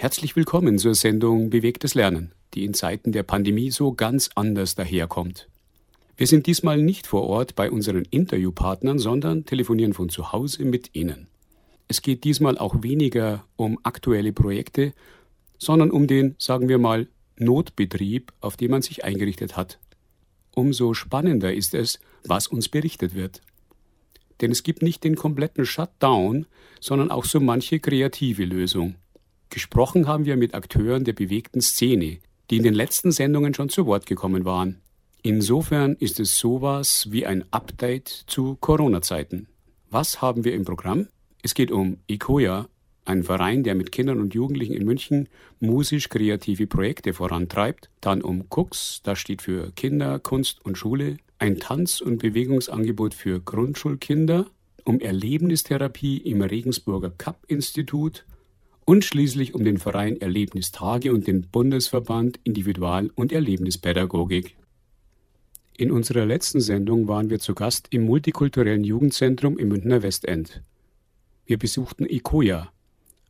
Herzlich willkommen zur Sendung Bewegtes Lernen, die in Zeiten der Pandemie so ganz anders daherkommt. Wir sind diesmal nicht vor Ort bei unseren Interviewpartnern, sondern telefonieren von zu Hause mit Ihnen. Es geht diesmal auch weniger um aktuelle Projekte, sondern um den, sagen wir mal, Notbetrieb, auf den man sich eingerichtet hat. Umso spannender ist es, was uns berichtet wird. Denn es gibt nicht den kompletten Shutdown, sondern auch so manche kreative Lösung. Gesprochen haben wir mit Akteuren der bewegten Szene, die in den letzten Sendungen schon zu Wort gekommen waren. Insofern ist es sowas wie ein Update zu Corona-Zeiten. Was haben wir im Programm? Es geht um ICOIA, ein Verein, der mit Kindern und Jugendlichen in München musisch-kreative Projekte vorantreibt. Dann um Cooks, das steht für Kinder, Kunst und Schule. Ein Tanz- und Bewegungsangebot für Grundschulkinder. Um Erlebnistherapie im Regensburger Cup-Institut. Und schließlich um den Verein Erlebnistage und den Bundesverband Individual- und Erlebnispädagogik. In unserer letzten Sendung waren wir zu Gast im multikulturellen Jugendzentrum im Münchner Westend. Wir besuchten ICOIA,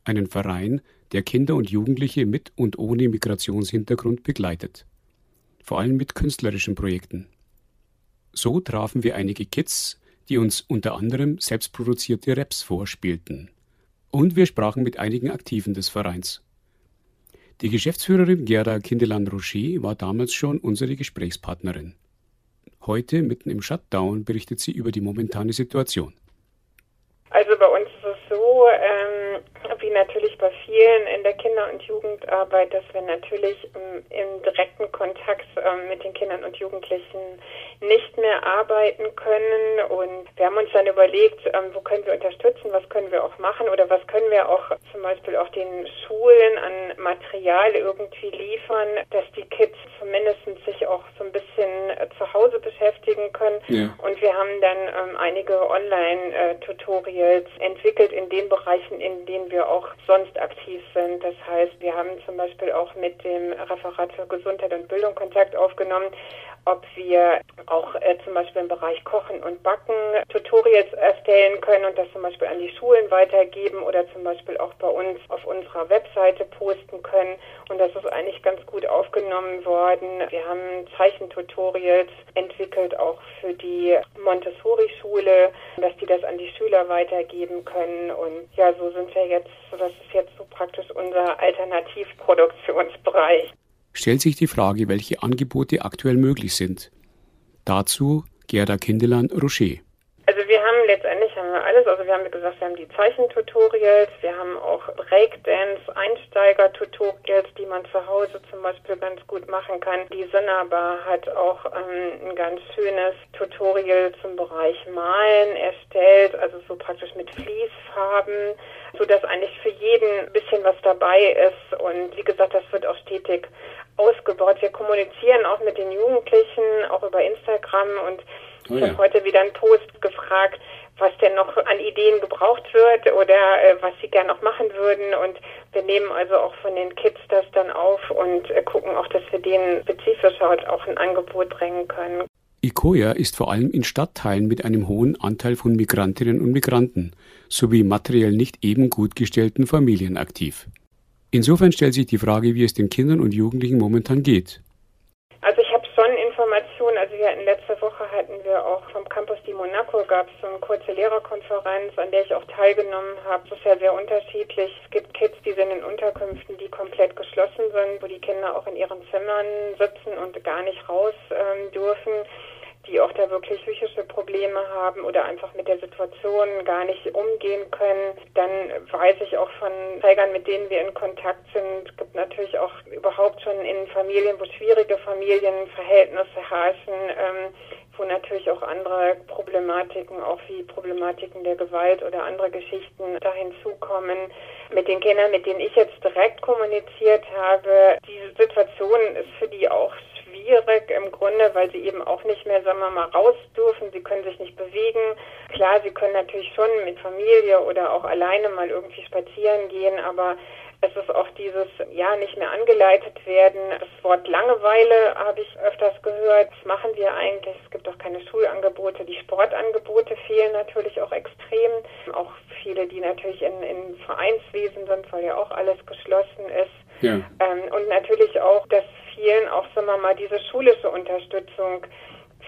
einen Verein, der Kinder und Jugendliche mit und ohne Migrationshintergrund begleitet, vor allem mit künstlerischen Projekten. So trafen wir einige Kids, die uns unter anderem selbstproduzierte Raps vorspielten. Und wir sprachen mit einigen Aktiven des Vereins. Die Geschäftsführerin Gerda Kindeland-Rocher war damals schon unsere Gesprächspartnerin. Heute, mitten im Shutdown, berichtet sie über die momentane Situation. Also bei uns ist es so, ähm, wie natürlich bei vielen in der Kinder- und Jugendarbeit, dass wir natürlich ähm, im direkten Kontakt ähm, mit den Kindern und Jugendlichen nicht mehr arbeiten können. Und wir haben uns dann überlegt, ähm, wo können wir unterstützen, was können wir auch machen oder was können wir auch zum Beispiel auch den Schulen an Material irgendwie liefern, dass die Kids zumindest sich auch so ein bisschen äh, zu Hause beschäftigen können. Ja. Und wir haben dann einige Online-Tutorials äh, entwickelt in den Bereichen, in denen wir auch sonst aktiv sind. Das heißt, wir haben zum Beispiel auch mit dem Referat für Gesundheit und Bildung Kontakt aufgenommen, ob wir auch äh, zum Beispiel im Bereich Kochen und Backen Tutorials erstellen können und das zum Beispiel an die Schulen weitergeben oder zum Beispiel auch bei uns auf unserer Webseite posten können. Und das ist eigentlich ganz gut aufgenommen worden. Wir haben Zeichentutorials entwickelt, auch für die Montessori-Schule, dass die das an die Schüler weitergeben können. Und ja, so sind wir jetzt, das ist jetzt so praktisch unser Alternativproduktionsbereich stellt sich die Frage, welche Angebote aktuell möglich sind. Dazu Gerda Kindeland-Rocher. Also wir haben letztendlich haben wir alles, also wir haben gesagt, wir haben die Zeichentutorials, wir haben auch Breakdance, Einsteiger-Tutorials, die man zu Hause zum Beispiel ganz gut machen kann. Die Sonderbar hat auch ähm, ein ganz schönes Tutorial zum Bereich Malen erstellt, also so praktisch mit Fließfarben, so dass eigentlich für jeden ein bisschen was dabei ist und wie gesagt, das wird auch stetig ausgebaut. Wir kommunizieren auch mit den Jugendlichen, auch über Instagram und oh ich ja. habe heute wieder einen Post gefragt, was denn noch an Ideen gebraucht wird oder äh, was sie gerne noch machen würden. Und wir nehmen also auch von den Kids das dann auf und äh, gucken auch, dass wir denen spezifisch auch ein Angebot bringen können. ICOIA ist vor allem in Stadtteilen mit einem hohen Anteil von Migrantinnen und Migranten sowie materiell nicht eben gut gestellten Familien aktiv. Insofern stellt sich die Frage, wie es den Kindern und Jugendlichen momentan geht. Also ich habe schon Informationen, also wir hatten letzte Woche hatten wir auch vom Campus di Monaco gab es so eine kurze Lehrerkonferenz, an der ich auch teilgenommen habe. Das ist ja sehr unterschiedlich. Es gibt Kids, die sind in Unterkünften, die komplett geschlossen sind, wo die Kinder auch in ihren Zimmern sitzen und gar nicht raus ähm, dürfen die auch da wirklich psychische Probleme haben oder einfach mit der Situation gar nicht umgehen können. Dann weiß ich auch von Trägern, mit denen wir in Kontakt sind, es gibt natürlich auch überhaupt schon in Familien, wo schwierige Familienverhältnisse herrschen, ähm, wo natürlich auch andere Problematiken, auch wie Problematiken der Gewalt oder andere Geschichten da hinzukommen. Mit den Kindern, mit denen ich jetzt direkt kommuniziert habe, diese Situation ist für die auch schwierig im Grunde, weil sie eben auch nicht mehr, sagen wir mal, raus dürfen. Sie können sich nicht bewegen. Klar, sie können natürlich schon mit Familie oder auch alleine mal irgendwie spazieren gehen, aber Es ist auch dieses Ja nicht mehr angeleitet werden. Das Wort Langeweile habe ich öfters gehört. Was machen wir eigentlich? Es gibt auch keine Schulangebote. Die Sportangebote fehlen natürlich auch extrem. Auch viele, die natürlich in, in Vereinswesen sind, weil ja auch alles geschlossen ist. Ja. Ähm, und natürlich auch, dass vielen auch, sagen wir mal, diese schulische Unterstützung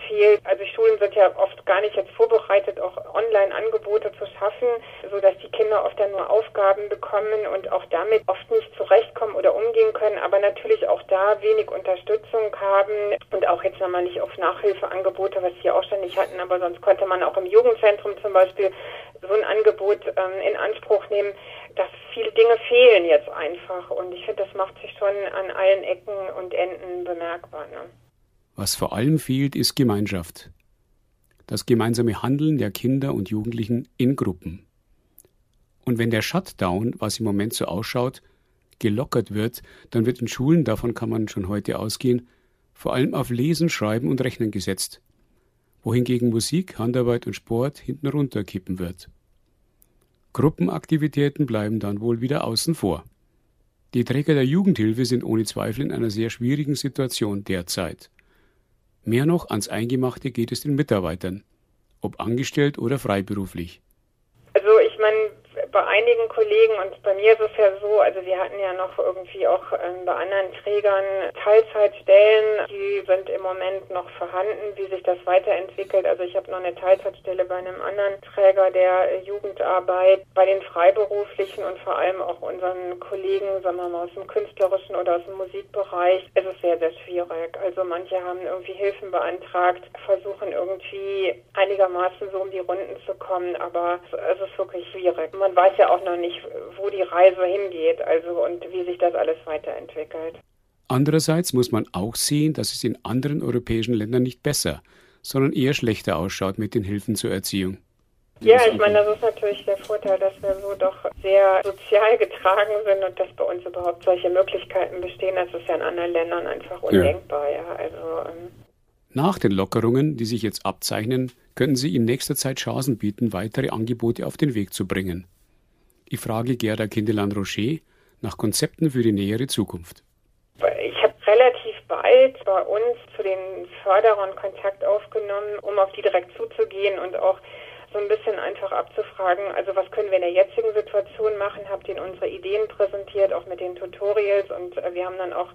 fehlt. Also Schulen sind ja oft gar nicht jetzt vorbereitet, auch Online-Angebote zu schaffen, so dass die Kinder oft dann nur Aufgaben bekommen und auch damit oft nicht zurechtkommen oder umgehen können, aber natürlich auch da wenig Unterstützung haben und auch jetzt nochmal nicht auf Nachhilfeangebote, was sie auch schon nicht hatten, aber sonst konnte man auch im Jugendzentrum zum Beispiel so ein Angebot ähm, in Anspruch nehmen, dass viele Dinge fehlen jetzt einfach und ich finde, das macht sich schon an allen Ecken und Enden bemerkbar. Ne? Was vor allem fehlt, ist Gemeinschaft. Das gemeinsame Handeln der Kinder und Jugendlichen in Gruppen. Und wenn der Shutdown, was im Moment so ausschaut, gelockert wird, dann wird in Schulen, davon kann man schon heute ausgehen, vor allem auf Lesen, Schreiben und Rechnen gesetzt, wohingegen Musik, Handarbeit und Sport hinten runterkippen wird. Gruppenaktivitäten bleiben dann wohl wieder außen vor. Die Träger der Jugendhilfe sind ohne Zweifel in einer sehr schwierigen Situation derzeit. Mehr noch ans Eingemachte geht es den Mitarbeitern, ob angestellt oder freiberuflich. Also ich meine, bei einigen Kollegen und bei mir ist es ja so, also wir hatten ja noch irgendwie auch ähm, bei anderen Trägern Teilzeitstellen, die sind im Moment noch vorhanden, wie sich das weiterentwickelt. Also ich habe noch eine Teilzeitstelle bei einem anderen Träger der Jugendarbeit, bei den Freiberuflichen und vor allem auch unseren Kollegen, sagen wir mal, aus dem künstlerischen oder aus dem Musikbereich, ist es sehr, sehr schwierig. Also manche haben irgendwie Hilfen beantragt, versuchen irgendwie einigermaßen so um die Runden zu kommen, aber es ist wirklich schwierig. Man weiß ja auch noch nicht, wo die Reise hingeht, also und wie sich das alles weiterentwickelt. Andererseits muss man auch sehen, dass es in anderen europäischen Ländern nicht besser, sondern eher schlechter ausschaut mit den Hilfen zur Erziehung. Ja, ich meine, das ist natürlich der Vorteil, dass wir so doch sehr sozial getragen sind und dass bei uns überhaupt solche Möglichkeiten bestehen. Das ist ja in anderen Ländern einfach undenkbar. Ja. ja also, ähm Nach den Lockerungen, die sich jetzt abzeichnen, könnten sie in nächster Zeit Chancen bieten, weitere Angebote auf den Weg zu bringen. Ich frage Gerda Kindeland-Rocher nach Konzepten für die nähere Zukunft. Ich habe relativ bald bei uns zu den Förderern Kontakt aufgenommen, um auf die direkt zuzugehen und auch so ein bisschen einfach abzufragen, also was können wir in der jetzigen Situation machen, habt ihr unsere Ideen präsentiert, auch mit den Tutorials und äh, wir haben dann auch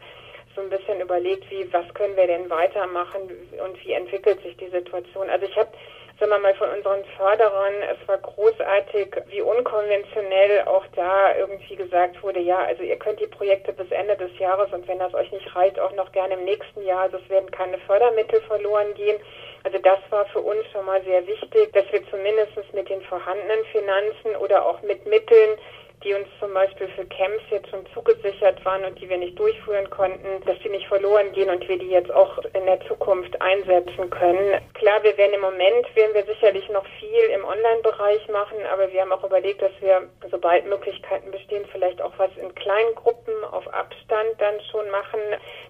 so ein bisschen überlegt, wie, was können wir denn weitermachen und wie entwickelt sich die Situation. Also ich habe sagen wir mal, von unseren Förderern, es war großartig, wie unkonventionell auch da irgendwie gesagt wurde, ja, also ihr könnt die Projekte bis Ende des Jahres und wenn das euch nicht reicht, auch noch gerne im nächsten Jahr, also es werden keine Fördermittel verloren gehen. Also das war für uns schon mal sehr wichtig, dass wir zumindest mit den vorhandenen Finanzen oder auch mit Mitteln die uns zum Beispiel für Camps jetzt schon zugesichert waren und die wir nicht durchführen konnten, dass die nicht verloren gehen und wir die jetzt auch in der Zukunft einsetzen können. Klar, wir werden im Moment, werden wir sicherlich noch viel im Online-Bereich machen, aber wir haben auch überlegt, dass wir, sobald Möglichkeiten bestehen, vielleicht auch was in kleinen Gruppen auf Abstand dann schon machen.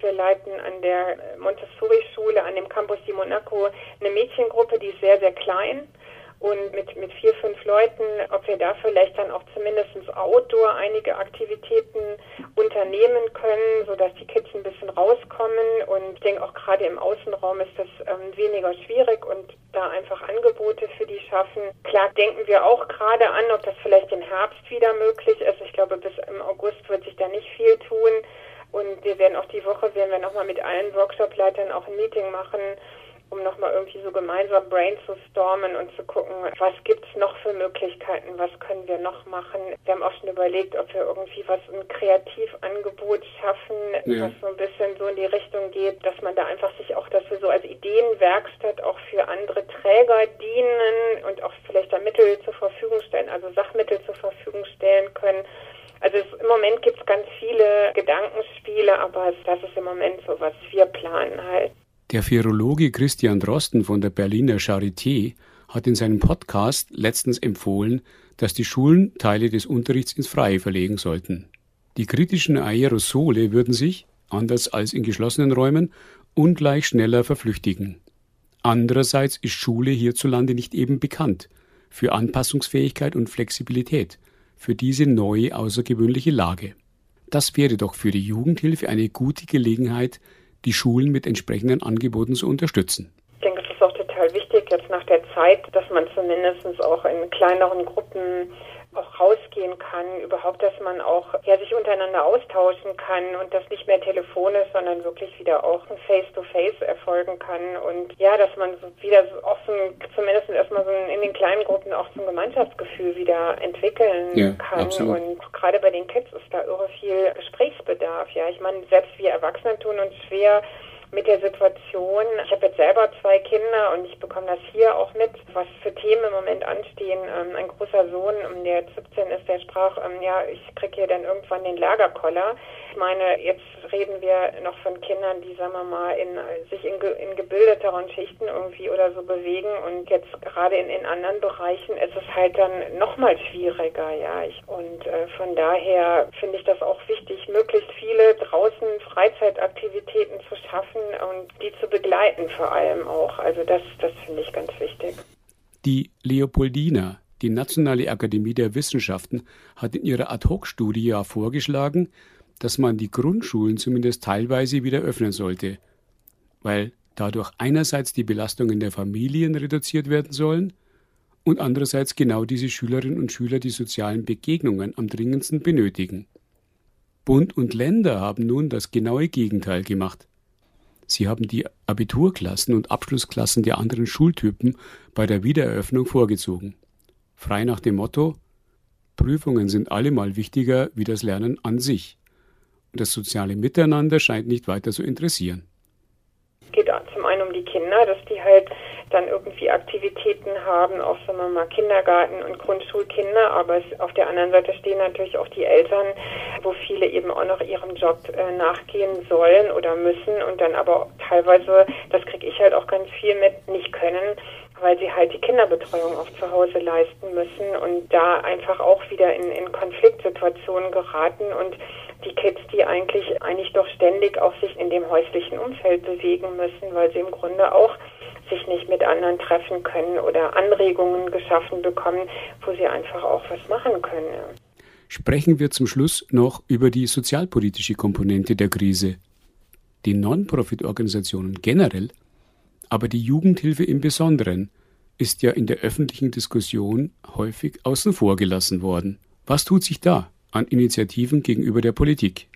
Wir leiten an der Montessori-Schule, an dem Campus di Monaco, eine Mädchengruppe, die ist sehr, sehr klein und mit, mit vier, fünf Leuten, ob wir da vielleicht dann auch zumindest outdoor einige Aktivitäten unternehmen können, sodass die Kids ein bisschen rauskommen. Und ich denke auch gerade im Außenraum ist das ähm, weniger schwierig und da einfach Angebote für die schaffen. Klar denken wir auch gerade an, ob das vielleicht im Herbst wieder möglich ist. Ich glaube, bis im August wird sich da nicht viel tun. Und wir werden auch die Woche, werden wir nochmal mit allen Workshop-Leitern auch ein Meeting machen um nochmal irgendwie so gemeinsam brain zu stormen und zu gucken, was gibt's noch für Möglichkeiten, was können wir noch machen. Wir haben auch schon überlegt, ob wir irgendwie was, ein Kreativangebot schaffen, ja. was so ein bisschen so in die Richtung geht, dass man da einfach sich auch, dass wir so als Ideenwerkstatt auch für andere Träger dienen und auch vielleicht da Mittel zur Verfügung stellen, also Sachmittel zur Verfügung stellen können. Also es, im Moment gibt es ganz viele Gedankenspiele, aber das ist im Moment so, was wir planen halt. Der Virologe Christian Drosten von der Berliner Charité hat in seinem Podcast letztens empfohlen, dass die Schulen Teile des Unterrichts ins Freie verlegen sollten. Die kritischen Aerosole würden sich, anders als in geschlossenen Räumen, ungleich schneller verflüchtigen. Andererseits ist Schule hierzulande nicht eben bekannt für Anpassungsfähigkeit und Flexibilität für diese neue außergewöhnliche Lage. Das wäre doch für die Jugendhilfe eine gute Gelegenheit, die Schulen mit entsprechenden Angeboten zu unterstützen. Ich denke, es ist auch total wichtig jetzt nach der Zeit, dass man zumindest auch in kleineren Gruppen auch rausgehen kann, überhaupt, dass man auch ja, sich untereinander austauschen kann und das nicht mehr telefonisch, sondern wirklich wieder auch ein Face-to-Face -face erfolgen kann und ja, dass man wieder auch so ein, zumindest erstmal so ein, in den kleinen Gruppen auch so ein Gemeinschaftsgefühl wieder entwickeln ja, kann absolut. und gerade bei den Kids ist da irre viel Gesprächsbedarf. Ja, ich meine, selbst wir Erwachsene tun uns schwer, mit der Situation. Ich habe jetzt selber zwei Kinder und ich bekomme das hier auch mit, was für Themen im Moment anstehen. Ähm, ein großer Sohn, der 17 ist, der sprach, ähm, ja, ich kriege hier dann irgendwann den Lagerkoller. Ich meine, jetzt reden wir noch von Kindern, die, sagen wir mal, in, sich in, in gebildeteren Schichten irgendwie oder so bewegen und jetzt gerade in, in anderen Bereichen ist es halt dann nochmal schwieriger, ja. Ich, und äh, von daher finde ich das auch wichtig, möglichst viele draußen Freizeitaktivitäten zu schaffen und die zu begleiten vor allem auch. Also das, das finde ich ganz wichtig. Die Leopoldina, die Nationale Akademie der Wissenschaften, hat in ihrer Ad-Hoc-Studie ja vorgeschlagen, dass man die Grundschulen zumindest teilweise wieder öffnen sollte, weil dadurch einerseits die Belastungen der Familien reduziert werden sollen und andererseits genau diese Schülerinnen und Schüler die sozialen Begegnungen am dringendsten benötigen. Bund und Länder haben nun das genaue Gegenteil gemacht. Sie haben die Abiturklassen und Abschlussklassen der anderen Schultypen bei der Wiedereröffnung vorgezogen. Frei nach dem Motto Prüfungen sind allemal wichtiger wie das Lernen an sich. Das soziale Miteinander scheint nicht weiter zu interessieren. Es geht zum einen um die Kinder, dass die halt dann irgendwie Aktivitäten haben, auch sagen wir mal Kindergarten und Grundschulkinder, aber es, auf der anderen Seite stehen natürlich auch die Eltern, wo viele eben auch noch ihrem Job äh, nachgehen sollen oder müssen und dann aber teilweise, das kriege ich halt auch ganz viel mit, nicht können, weil sie halt die Kinderbetreuung auch zu Hause leisten müssen und da einfach auch wieder in, in Konfliktsituationen geraten und die Kids, die eigentlich eigentlich doch ständig auch sich in dem häuslichen Umfeld bewegen müssen, weil sie im Grunde auch sich nicht mit anderen treffen können oder Anregungen geschaffen bekommen, wo sie einfach auch was machen können. Sprechen wir zum Schluss noch über die sozialpolitische Komponente der Krise. Die Non-Profit-Organisationen generell, aber die Jugendhilfe im Besonderen, ist ja in der öffentlichen Diskussion häufig außen vor gelassen worden. Was tut sich da an Initiativen gegenüber der Politik?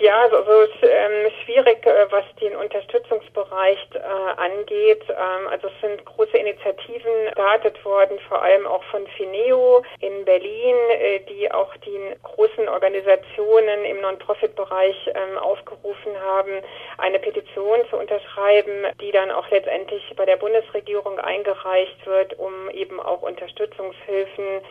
Ja, also, also ähm, schwierig, äh, was den Unterstützungsbereich äh, angeht. Ähm, also es sind große Initiativen gestartet worden, vor allem auch von Fineo in Berlin, äh, die auch die großen Organisationen im Non-Profit-Bereich ähm, aufgerufen haben, eine Petition zu unterschreiben, die dann auch letztendlich bei der Bundesregierung eingereicht wird, um eben auch Unterstützungshilfen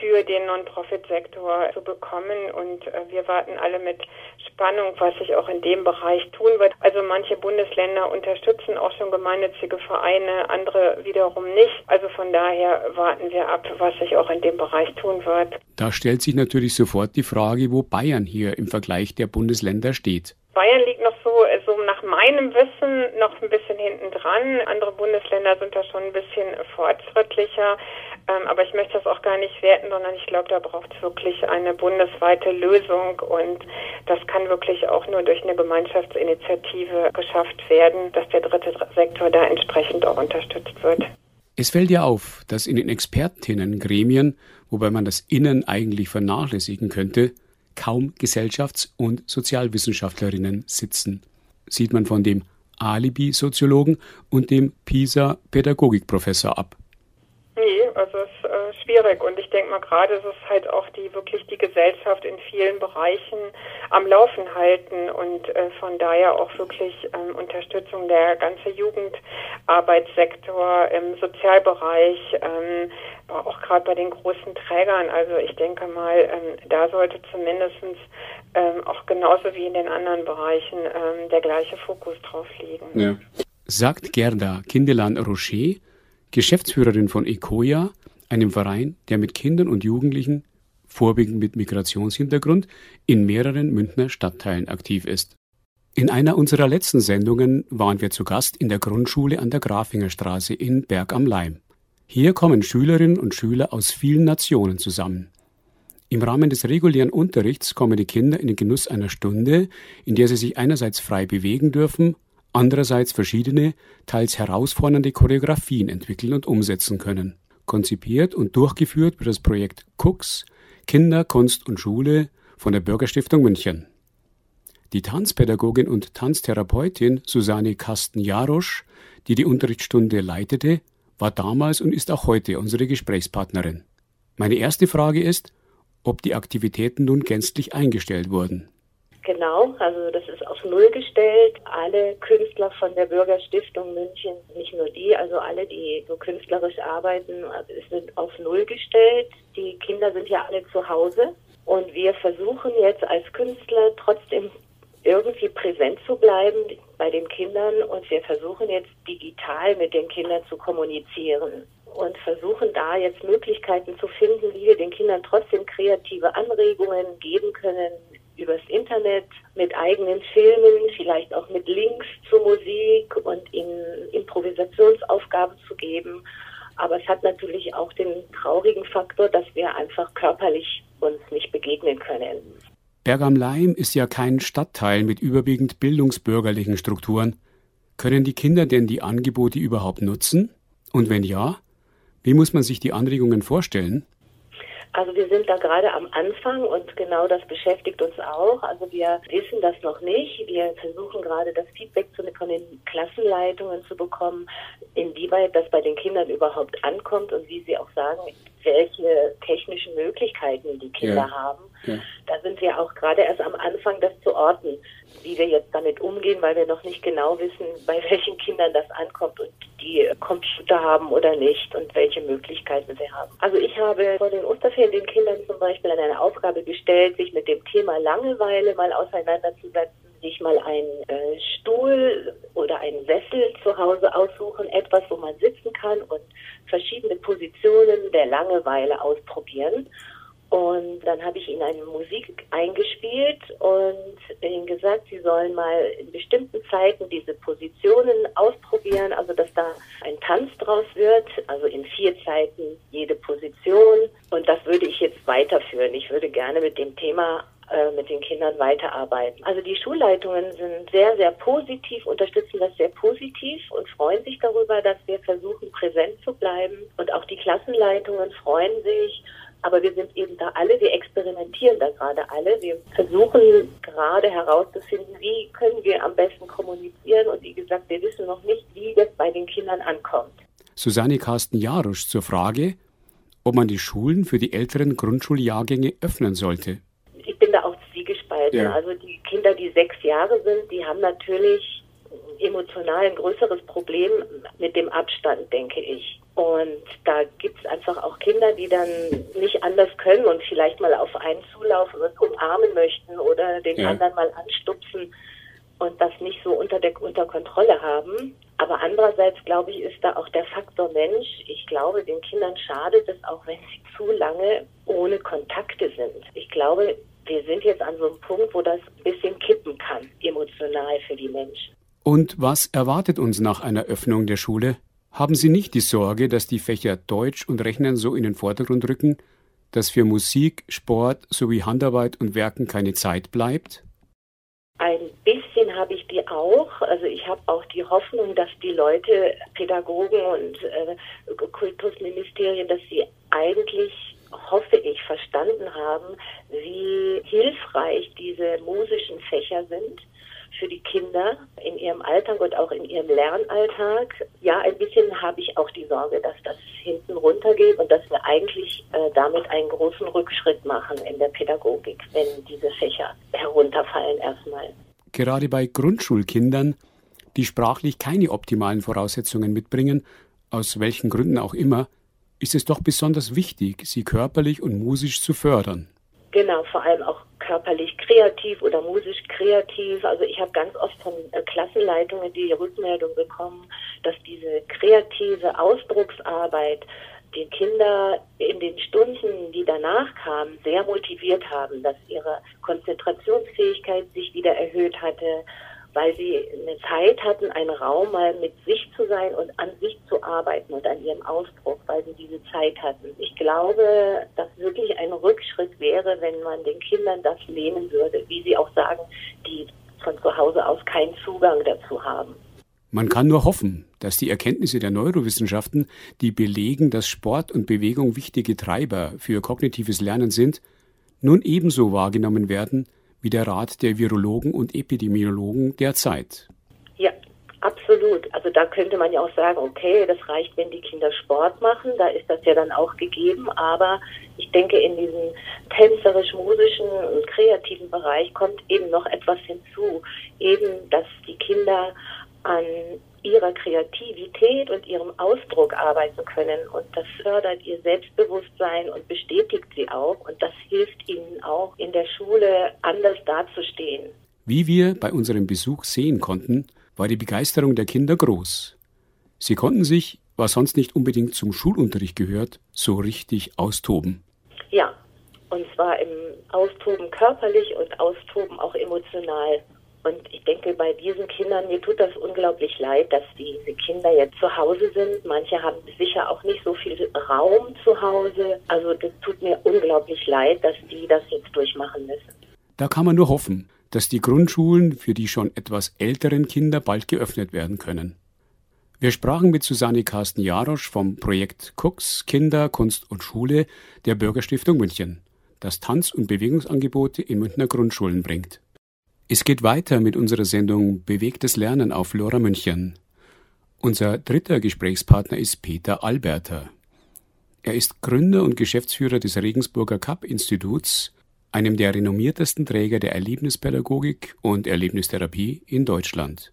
für den Non-Profit-Sektor zu bekommen. Und äh, wir warten alle mit Spannung, was sich auch in dem Bereich tun wird. Also manche Bundesländer unterstützen auch schon gemeinnützige Vereine, andere wiederum nicht. Also von daher warten wir ab, was sich auch in dem Bereich tun wird. Da stellt sich natürlich sofort die Frage, wo Bayern hier im Vergleich der Bundesländer steht. Bayern liegt noch so, so nach meinem Wissen noch ein bisschen hinten dran. Andere Bundesländer sind da schon ein bisschen fortschrittlicher. Ähm, aber ich möchte das auch gar nicht werten, sondern ich glaube, da braucht es wirklich eine bundesweite Lösung und das kann wirklich auch nur durch eine Gemeinschaftsinitiative geschafft werden, dass der dritte Sektor da entsprechend auch unterstützt wird. Es fällt ja auf, dass in den Expertinnengremien, wobei man das Innen eigentlich vernachlässigen könnte, kaum Gesellschafts- und Sozialwissenschaftlerinnen sitzen. Sieht man von dem Alibi-Soziologen und dem PISA-Pädagogikprofessor ab. Also es ist äh, schwierig und ich denke mal gerade ist es halt auch die wirklich die Gesellschaft in vielen Bereichen am Laufen halten und äh, von daher auch wirklich ähm, Unterstützung der ganze Jugendarbeitssektor im Sozialbereich, ähm, auch gerade bei den großen Trägern. Also ich denke mal, ähm, da sollte zumindestens ähm, auch genauso wie in den anderen Bereichen ähm, der gleiche Fokus drauf liegen. Ja. Sagt Gerda Kindelan-Rocher, Geschäftsführerin von ECOIA, einem Verein, der mit Kindern und Jugendlichen, vorwiegend mit Migrationshintergrund, in mehreren Münchner Stadtteilen aktiv ist. In einer unserer letzten Sendungen waren wir zu Gast in der Grundschule an der Grafingerstraße in Berg am Leim. Hier kommen Schülerinnen und Schüler aus vielen Nationen zusammen. Im Rahmen des regulären Unterrichts kommen die Kinder in den Genuss einer Stunde, in der sie sich einerseits frei bewegen dürfen, andererseits verschiedene, teils herausfordernde Choreografien entwickeln und umsetzen können. Konzipiert und durchgeführt wird das Projekt Cooks Kinder, Kunst und Schule von der Bürgerstiftung München. Die Tanzpädagogin und Tanztherapeutin Susanne Kasten-Jarosch, die die Unterrichtsstunde leitete, war damals und ist auch heute unsere Gesprächspartnerin. Meine erste Frage ist, ob die Aktivitäten nun gänzlich eingestellt wurden. Genau, also das ist auf Null gestellt. Alle Künstler von der Bürgerstiftung München, nicht nur die, also alle, die so künstlerisch arbeiten, sind auf Null gestellt. Die Kinder sind ja alle zu Hause und wir versuchen jetzt als Künstler trotzdem irgendwie präsent zu bleiben bei den Kindern und wir versuchen jetzt digital mit den Kindern zu kommunizieren und versuchen da jetzt Möglichkeiten zu finden, wie wir den Kindern trotzdem kreative Anregungen geben können übers Internet mit eigenen Filmen, vielleicht auch mit Links zur Musik und ihnen Improvisationsaufgaben zu geben. Aber es hat natürlich auch den traurigen Faktor, dass wir einfach körperlich uns nicht begegnen können. Berg am Leim ist ja kein Stadtteil mit überwiegend bildungsbürgerlichen Strukturen. Können die Kinder denn die Angebote überhaupt nutzen? Und wenn ja, wie muss man sich die Anregungen vorstellen? Also wir sind da gerade am Anfang und genau das beschäftigt uns auch. Also wir wissen das noch nicht. Wir versuchen gerade das Feedback von den Klassenleitungen zu bekommen, inwieweit das bei den Kindern überhaupt ankommt und wie sie auch sagen, welche technischen Möglichkeiten die Kinder ja. haben. Ja. Da sind wir auch gerade erst am Anfang, das zu orten, wie wir jetzt damit umgehen, weil wir noch nicht genau wissen, bei welchen Kindern das ankommt und die Computer haben oder nicht und welche Möglichkeiten sie haben. Also ich habe vor den Osterferien den Kindern zum Beispiel eine Aufgabe gestellt, sich mit dem Thema Langeweile mal auseinanderzusetzen sich mal einen äh, Stuhl oder einen Sessel zu Hause aussuchen, etwas, wo man sitzen kann und verschiedene Positionen der Langeweile ausprobieren. Und dann habe ich ihnen eine Musik eingespielt und ihnen gesagt, sie sollen mal in bestimmten Zeiten diese Positionen ausprobieren, also dass da ein Tanz draus wird, also in vier Zeiten jede Position. Und das würde ich jetzt weiterführen. Ich würde gerne mit dem Thema äh, mit den Kindern weiterarbeiten. Also die Schulleitungen sind sehr, sehr positiv, unterstützen das sehr positiv und freuen sich darüber, dass wir versuchen, präsent zu bleiben. Und auch die Klassenleitungen freuen sich. Aber wir sind eben da alle, wir experimentieren da gerade alle. Wir versuchen gerade herauszufinden, wie können wir am besten kommunizieren. Und wie gesagt, wir wissen noch nicht, wie das bei den Kindern ankommt. Susanne Carsten-Jarusch zur Frage, ob man die Schulen für die älteren Grundschuljahrgänge öffnen sollte gestalten. Ja. Also die Kinder, die sechs Jahre sind, die haben natürlich emotional ein größeres Problem mit dem Abstand, denke ich. Und da gibt es einfach auch Kinder, die dann nicht anders können und vielleicht mal auf einen zulaufen und umarmen möchten oder den ja. anderen mal anstupsen und das nicht so unter, der, unter Kontrolle haben. Aber andererseits, glaube ich, ist da auch der Faktor Mensch. Ich glaube, den Kindern schadet es auch, wenn sie zu lange ohne Kontakte sind. Ich glaube, wir sind jetzt an so einem Punkt, wo das ein bisschen kippen kann, emotional für die Menschen. Und was erwartet uns nach einer Öffnung der Schule? Haben Sie nicht die Sorge, dass die Fächer Deutsch und Rechnen so in den Vordergrund rücken, dass für Musik, Sport sowie Handarbeit und Werken keine Zeit bleibt? Ein bisschen habe ich die auch. Also ich habe auch die Hoffnung, dass die Leute, Pädagogen und äh, Kultusministerien, dass sie eigentlich hoffe ich, verstanden haben, wie hilfreich diese musischen Fächer sind für die Kinder in ihrem Alltag und auch in ihrem Lernalltag. Ja, ein bisschen habe ich auch die Sorge, dass das hinten runtergeht und dass wir eigentlich äh, damit einen großen Rückschritt machen in der Pädagogik, wenn diese Fächer herunterfallen erstmal. Gerade bei Grundschulkindern, die sprachlich keine optimalen Voraussetzungen mitbringen, aus welchen Gründen auch immer, ist es doch besonders wichtig, sie körperlich und musisch zu fördern. Genau, vor allem auch körperlich kreativ oder musisch kreativ. Also ich habe ganz oft von äh, Klassenleitungen die Rückmeldung bekommen, dass diese kreative Ausdrucksarbeit die Kinder in den Stunden, die danach kamen, sehr motiviert haben, dass ihre Konzentrationsfähigkeit sich wieder erhöht hatte weil sie eine Zeit hatten, einen Raum mal mit sich zu sein und an sich zu arbeiten und an ihrem Ausdruck, weil sie diese Zeit hatten. Ich glaube, dass wirklich ein Rückschritt wäre, wenn man den Kindern das nehmen würde, wie sie auch sagen, die von zu Hause aus keinen Zugang dazu haben. Man kann nur hoffen, dass die Erkenntnisse der Neurowissenschaften, die belegen, dass Sport und Bewegung wichtige Treiber für kognitives Lernen sind, nun ebenso wahrgenommen werden wie der Rat der Virologen und Epidemiologen derzeit. Ja, absolut. Also da könnte man ja auch sagen, okay, das reicht, wenn die Kinder Sport machen, da ist das ja dann auch gegeben, aber ich denke, in diesem tänzerisch-musischen und kreativen Bereich kommt eben noch etwas hinzu, eben, dass die Kinder an ihrer Kreativität und ihrem Ausdruck arbeiten können. Und das fördert ihr Selbstbewusstsein und bestätigt sie auch. Und das hilft ihnen auch in der Schule anders dazustehen. Wie wir bei unserem Besuch sehen konnten, war die Begeisterung der Kinder groß. Sie konnten sich, was sonst nicht unbedingt zum Schulunterricht gehört, so richtig austoben. Ja, und zwar im Austoben körperlich und Austoben auch emotional. Und ich denke, bei diesen Kindern, mir tut das unglaublich leid, dass diese Kinder jetzt zu Hause sind. Manche haben sicher auch nicht so viel Raum zu Hause. Also das tut mir unglaublich leid, dass die das jetzt durchmachen müssen. Da kann man nur hoffen, dass die Grundschulen für die schon etwas älteren Kinder bald geöffnet werden können. Wir sprachen mit Susanne Carsten Jarosch vom Projekt Cooks Kinder, Kunst und Schule der Bürgerstiftung München, das Tanz- und Bewegungsangebote in Münchner Grundschulen bringt. Es geht weiter mit unserer Sendung Bewegtes Lernen auf Lora München. Unser dritter Gesprächspartner ist Peter Alberter. Er ist Gründer und Geschäftsführer des Regensburger Cup-Instituts, einem der renommiertesten Träger der Erlebnispädagogik und Erlebnistherapie in Deutschland.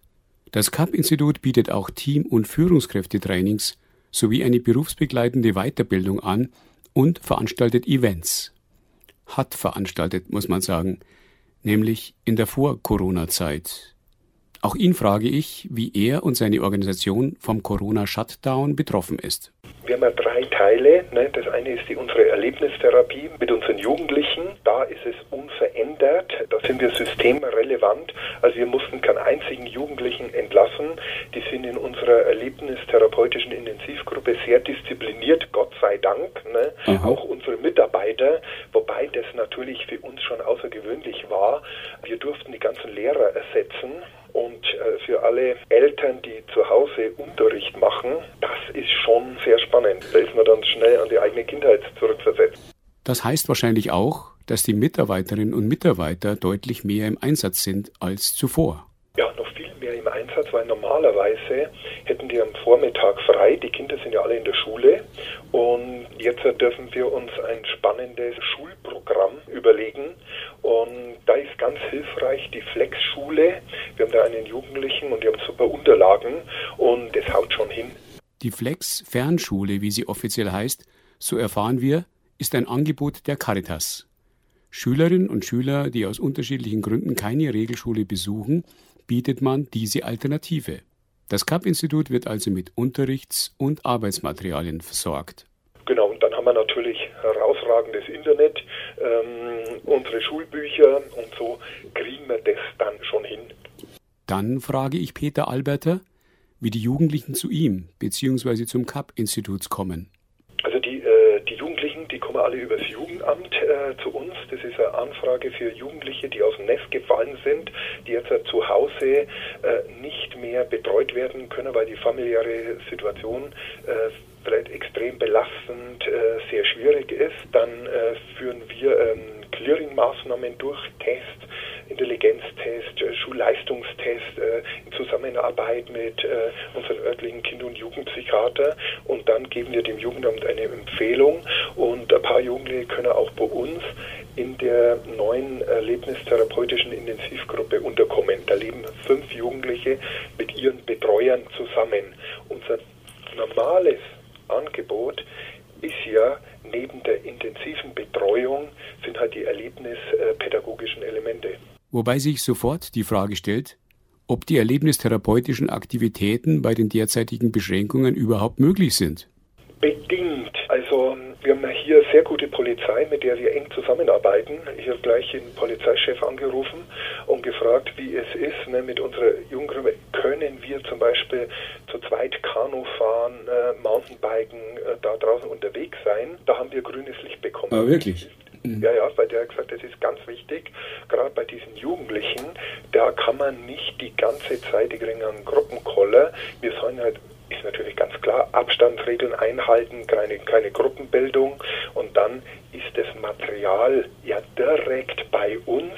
Das Cup-Institut bietet auch Team- und Führungskräftetrainings sowie eine berufsbegleitende Weiterbildung an und veranstaltet Events. Hat veranstaltet, muss man sagen – nämlich in der Vor-Corona-Zeit. Auch ihn frage ich, wie er und seine Organisation vom Corona-Shutdown betroffen ist. Wir haben ja drei Teile. Ne? Das eine ist die, unsere Erlebnistherapie mit unseren Jugendlichen. Da ist es unverändert. Da sind wir systemrelevant. Also wir mussten keinen einzigen Jugendlichen entlassen. Die sind in unserer erlebnistherapeutischen Intensivgruppe sehr diszipliniert, Gott sei Dank. Ne? Auch unsere Mitarbeiter, wobei das natürlich für uns schon außergewöhnlich war. Wir durften die ganzen Lehrer ersetzen. Und äh, für alle Eltern, die zu Hause Unterricht machen, das ist schon sehr spannend. Da ist man dann schnell an die eigene Kindheit zurückversetzt. Das heißt wahrscheinlich auch, dass die Mitarbeiterinnen und Mitarbeiter deutlich mehr im Einsatz sind als zuvor. Ja, noch viel mehr im Einsatz, weil normalerweise hätten die am Vormittag frei. Die Kinder sind ja alle in der Schule und jetzt dürfen wir uns ein spannendes Schulprogramm überlegen und da ist ganz hilfreich die Flex-Schule. Wir haben da einen Jugendlichen und die haben super Unterlagen und das haut schon hin. Die Flex-Fernschule, wie sie offiziell heißt, so erfahren wir, ist ein Angebot der Caritas. Schülerinnen und Schüler, die aus unterschiedlichen Gründen keine Regelschule besuchen, bietet man diese Alternative. Das CAP-Institut wird also mit Unterrichts- und Arbeitsmaterialien versorgt. Genau, und dann haben wir natürlich herausragendes Internet, ähm, unsere Schulbücher und so kriegen wir das dann schon hin. Dann frage ich Peter Alberter, wie die Jugendlichen zu ihm bzw. zum CAP-Institut kommen. Also die, äh, die Jugendlichen, die kommen alle übers Jugendamt äh, zu uns. Das ist eine Anfrage für Jugendliche, die aus dem Nest gefallen sind, die jetzt äh, zu Hause äh, nicht mehr betreut werden können, weil die familiäre Situation äh, vielleicht extrem belastend, äh, sehr schwierig ist. Dann führen wir ähm, Clearing-Maßnahmen durch, Tests, Intelligenztest, äh, Schulleistungstest äh, in Zusammenarbeit mit äh, unseren örtlichen Kinder- und Jugendpsychiater und dann geben wir dem Jugendamt eine Empfehlung und paar Jugendliche können auch bei uns in der neuen erlebnistherapeutischen Intensivgruppe unterkommen. Da leben fünf Jugendliche mit ihren Betreuern zusammen. Unser normales Angebot ist ja neben der intensiven Betreuung sind halt die erlebnispädagogischen Elemente. Wobei sich sofort die Frage stellt, ob die erlebnistherapeutischen Aktivitäten bei den derzeitigen Beschränkungen überhaupt möglich sind. Bedingt. Also wir haben hier sehr gute Polizei, mit der wir eng zusammenarbeiten. Ich habe gleich den Polizeichef angerufen und gefragt, wie es ist, ne, mit unserer Jugendgruppe können wir zum Beispiel zu zweit Kanu fahren, äh, Mountainbiken, äh, da draußen unterwegs sein. Da haben wir grünes Licht bekommen. Ah, wirklich? Ja, ja, weil der hat gesagt, das ist ganz wichtig, gerade bei diesen Jugendlichen, da kann man nicht die ganze Zeit, die kriegen einen Gruppenkoller. Wir sollen halt ist natürlich ganz klar, Abstandsregeln einhalten, keine, keine Gruppenbildung und dann ist das Material ja direkt bei uns,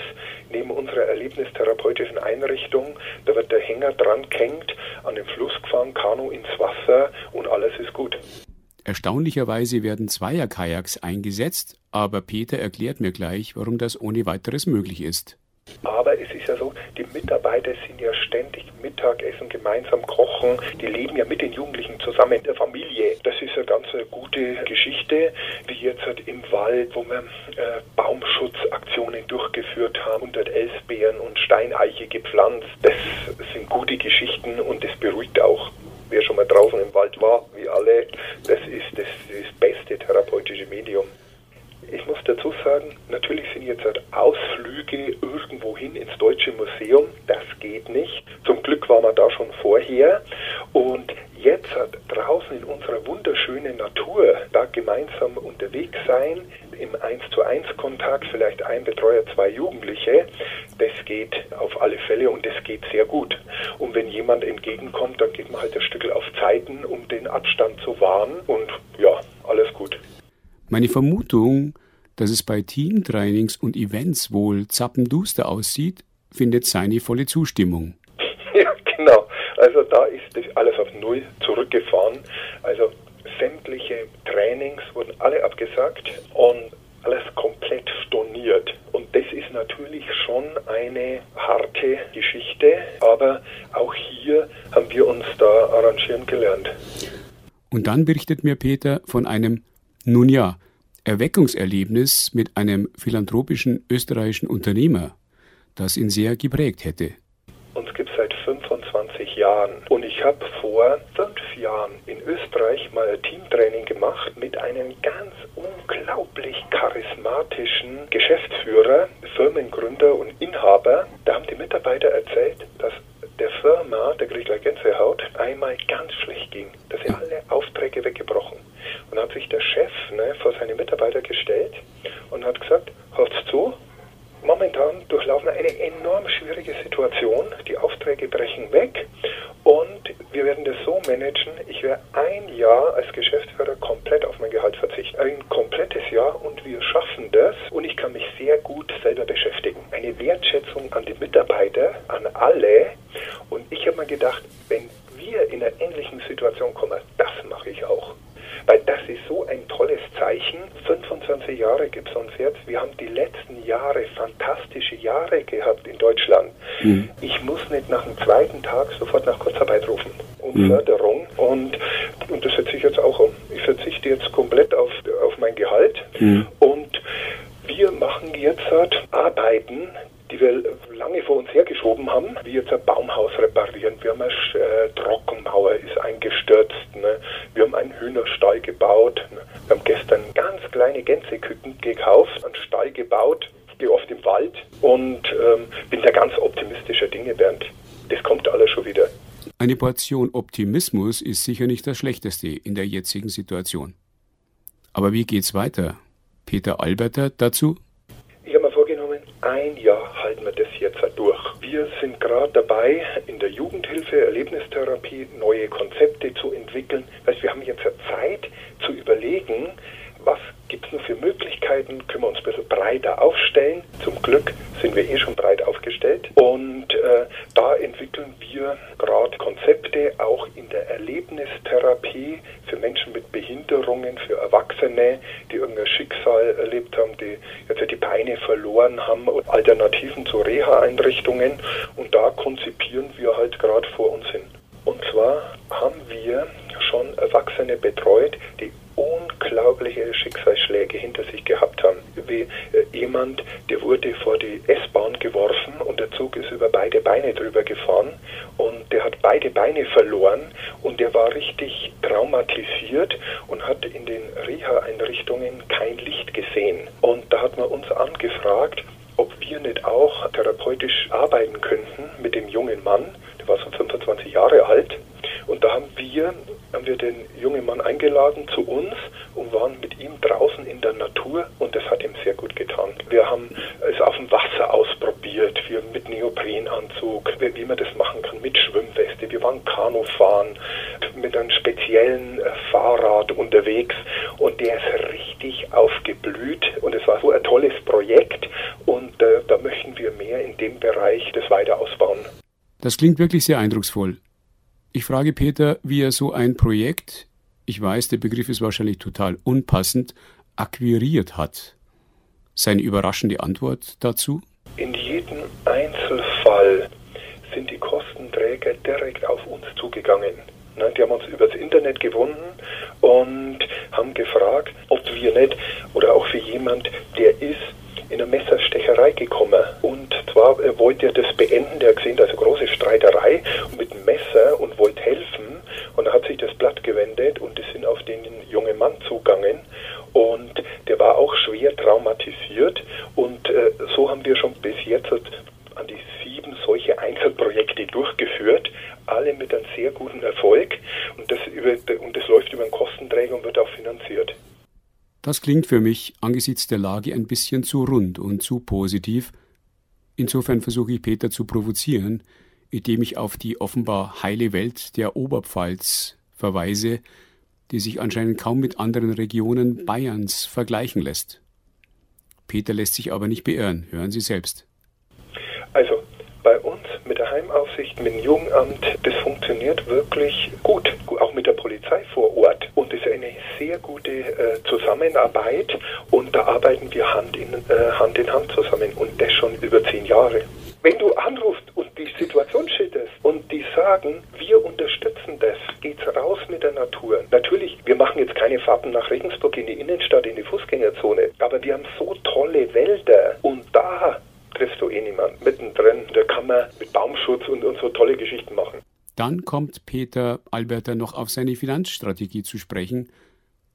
neben unserer erlebnistherapeutischen Einrichtung. Da wird der Hänger dran gehängt, an den Fluss gefahren, Kanu ins Wasser und alles ist gut. Erstaunlicherweise werden Zweierkajaks eingesetzt, aber Peter erklärt mir gleich, warum das ohne weiteres möglich ist. Aber es ist ja so, die Mitarbeiter sind ja ständig Mittagessen, gemeinsam kochen. Die leben ja mit den Jugendlichen zusammen in der Familie. Das ist eine ganz gute Geschichte, wie jetzt halt im Wald, wo wir äh, Baumschutzaktionen durchgeführt haben, unter Elsbeeren und Steineiche gepflanzt. Das sind gute Geschichten und das beruhigt auch wer schon mal draußen im Wald war, wie alle, das ist das, das beste therapeutische Medium. Ich muss dazu sagen, natürlich sind jetzt halt Ausflüge irgendwo hin ins Deutsche Museum, das geht nicht. Zum Glück waren wir da schon vorher und jetzt halt draußen in unserer wunderschönen Natur da gemeinsam unterwegs sein, im 1 zu 1 Kontakt, vielleicht ein Betreuer, zwei Jugendliche, das geht auf alle Fälle und das geht sehr gut. Und wenn jemand entgegenkommt, dann geht man halt ein Stück auf Zeiten, um den Abstand zu wahren und ja, alles gut. Meine Vermutung, dass es bei Teamtrainings und Events wohl zappenduster aussieht, findet seine volle Zustimmung. Ja, genau. Also da ist das alles auf Null zurückgefahren. Also sämtliche Trainings wurden alle abgesagt und alles komplett storniert. Und das ist natürlich schon eine harte Geschichte, aber auch hier haben wir uns da arrangieren gelernt. Und dann berichtet mir Peter von einem, nun ja, Erweckungserlebnis mit einem philanthropischen österreichischen Unternehmer, das ihn sehr geprägt hätte. Uns gibt es seit 25 Jahren und ich habe vor fünf Jahren in Österreich mal ein Teamtraining gemacht mit einem ganz unglaublich charismatischen Geschäftsführer, Firmengründer und Inhaber. Da haben die Mitarbeiter erzählt, dass der Firma, der kriegt Gänsehaut, einmal ganz schlecht ging, dass sie alle Aufträge weggebrochen. Und hat sich der Chef ne, vor seine Mitarbeiter gestellt und hat gesagt, hört's zu, momentan durchlaufen wir eine enorm schwierige Situation. Die Aufträge brechen weg und wir werden das so managen, ich werde ein Jahr als Geschäftsführer komplett auf mein Gehalt verzichten. Ein komplettes Jahr und wir schaffen das und ich kann mich sehr gut selber beschäftigen. Eine Wertschätzung an die Mitarbeiter, an alle und ich habe mir gedacht, wenn wir in einer ähnlichen Situation kommen, das mache ich auch. Weil das ist so ein tolles Zeichen. 25 Jahre gibt es uns jetzt. Wir haben die letzten Jahre fantastische Jahre gehabt in Deutschland. Mhm. Ich muss nicht nach dem zweiten Tag sofort nach Kurzarbeit rufen um mhm. Förderung. Und, und das setze ich jetzt auch um. Ich verzichte jetzt komplett auf, auf mein Gehalt. Mhm. Und wir machen jetzt halt Arbeiten, die wir lange vor uns hergeschoben haben, wie jetzt ein Baumhaus reparieren. Wir haben eine äh, Trockenmauer ist eingestürzt. Ne? Wir haben einen Hühnerstall gebaut. Ne? Wir haben gestern ganz kleine Gänseküken gekauft, einen Stall gebaut. Ich gehe oft im Wald und ähm, bin da ganz optimistischer Dinge, Bernd. Das kommt alles schon wieder. Eine Portion Optimismus ist sicher nicht das Schlechteste in der jetzigen Situation. Aber wie geht's weiter? Peter Alberter dazu? Ich habe mir vorgenommen, ein Jahr halten wir das jetzt durch. Wir sind gerade dabei, in der Jugendhilfe, Erlebnistherapie neue Konzepte zu entwickeln. Das heißt, wir haben jetzt Zeit zu überlegen, was gibt es noch für Möglichkeiten, können wir uns ein bisschen breiter aufstellen. Zum Glück sind wir eh schon breit aufgestellt. Und äh, da entwickeln wir gerade Konzepte auch in der Erlebnistherapie für Menschen mit Behinderungen, für Erwachsene, die irgendein Schicksal erlebt haben, die jetzt die Beine verloren haben und Alternativen zu Reha-Einrichtungen. Und da konzipieren wir halt gerade vor uns hin. Und zwar haben wir schon Erwachsene betreut, die unglaubliche Schicksalsschläge hinter sich gehabt Wie äh, jemand, der wurde vor die S-Bahn geworfen und der Zug ist über beide Beine drüber gefahren und der hat beide Beine verloren und der war richtig traumatisiert und hat in den Reha-Einrichtungen kein Licht gesehen. Und da hat man uns angefragt, ob wir nicht auch therapeutisch arbeiten könnten mit dem jungen Mann, der war so 25 Jahre alt. Und da haben wir, haben wir den jungen Mann eingeladen zu uns und waren mit ihm draußen in der Natur und das hat ihm sehr gut getan. Wir haben es auf dem Wasser ausprobiert, wir mit Neoprenanzug, wie man das machen kann, mit Schwimmweste. Wir waren Kanufahren, mit einem speziellen äh, Fahrrad unterwegs und der ist richtig aufgeblüht und es war so ein tolles Projekt und äh, da möchten wir mehr in dem Bereich das weiter ausbauen. Das klingt wirklich sehr eindrucksvoll. Ich frage Peter, wie er so ein Projekt, ich weiß, der Begriff ist wahrscheinlich total unpassend, akquiriert hat. Seine überraschende Antwort dazu? In jedem Einzelfall sind die Kostenträger direkt auf uns zugegangen. Ne, die haben uns übers Internet gewonnen und haben gefragt, ob wir nicht oder auch für jemand, der ist in eine Messerstecherei gekommen. Und zwar er wollte er das beenden, der hat gesehen, da ist eine große Streiterei mit dem Messer und wollte helfen. Und da hat sich das Blatt gewendet und die sind auf den jungen Mann zugangen. Und der war auch schwer traumatisiert. Und äh, so haben wir schon bis jetzt an die sieben solche Einzelprojekte durchgeführt, alle mit einem sehr guten Erfolg und das, über, und das läuft über einen Kostenträger und wird auch finanziert. Das klingt für mich angesichts der Lage ein bisschen zu rund und zu positiv. Insofern versuche ich Peter zu provozieren, indem ich auf die offenbar heile Welt der Oberpfalz verweise, die sich anscheinend kaum mit anderen Regionen Bayerns vergleichen lässt. Peter lässt sich aber nicht beirren. Hören Sie selbst. Also mit der Heimaufsicht, mit dem Jugendamt, das funktioniert wirklich gut, auch mit der Polizei vor Ort. Und es ist eine sehr gute äh, Zusammenarbeit und da arbeiten wir Hand in, äh, Hand in Hand zusammen und das schon über zehn Jahre. Wenn du anrufst und die Situation schilderst und die sagen, wir unterstützen das, geht's raus mit der Natur. Natürlich, wir machen jetzt keine Fahrten nach Regensburg in die Innenstadt, in die Fußgängerzone, aber wir haben so tolle Wälder und da triffst du eh niemanden. Mittendrin, da kann man mit Baumschutz und, und so tolle Geschichten machen. Dann kommt Peter Alberter noch auf seine Finanzstrategie zu sprechen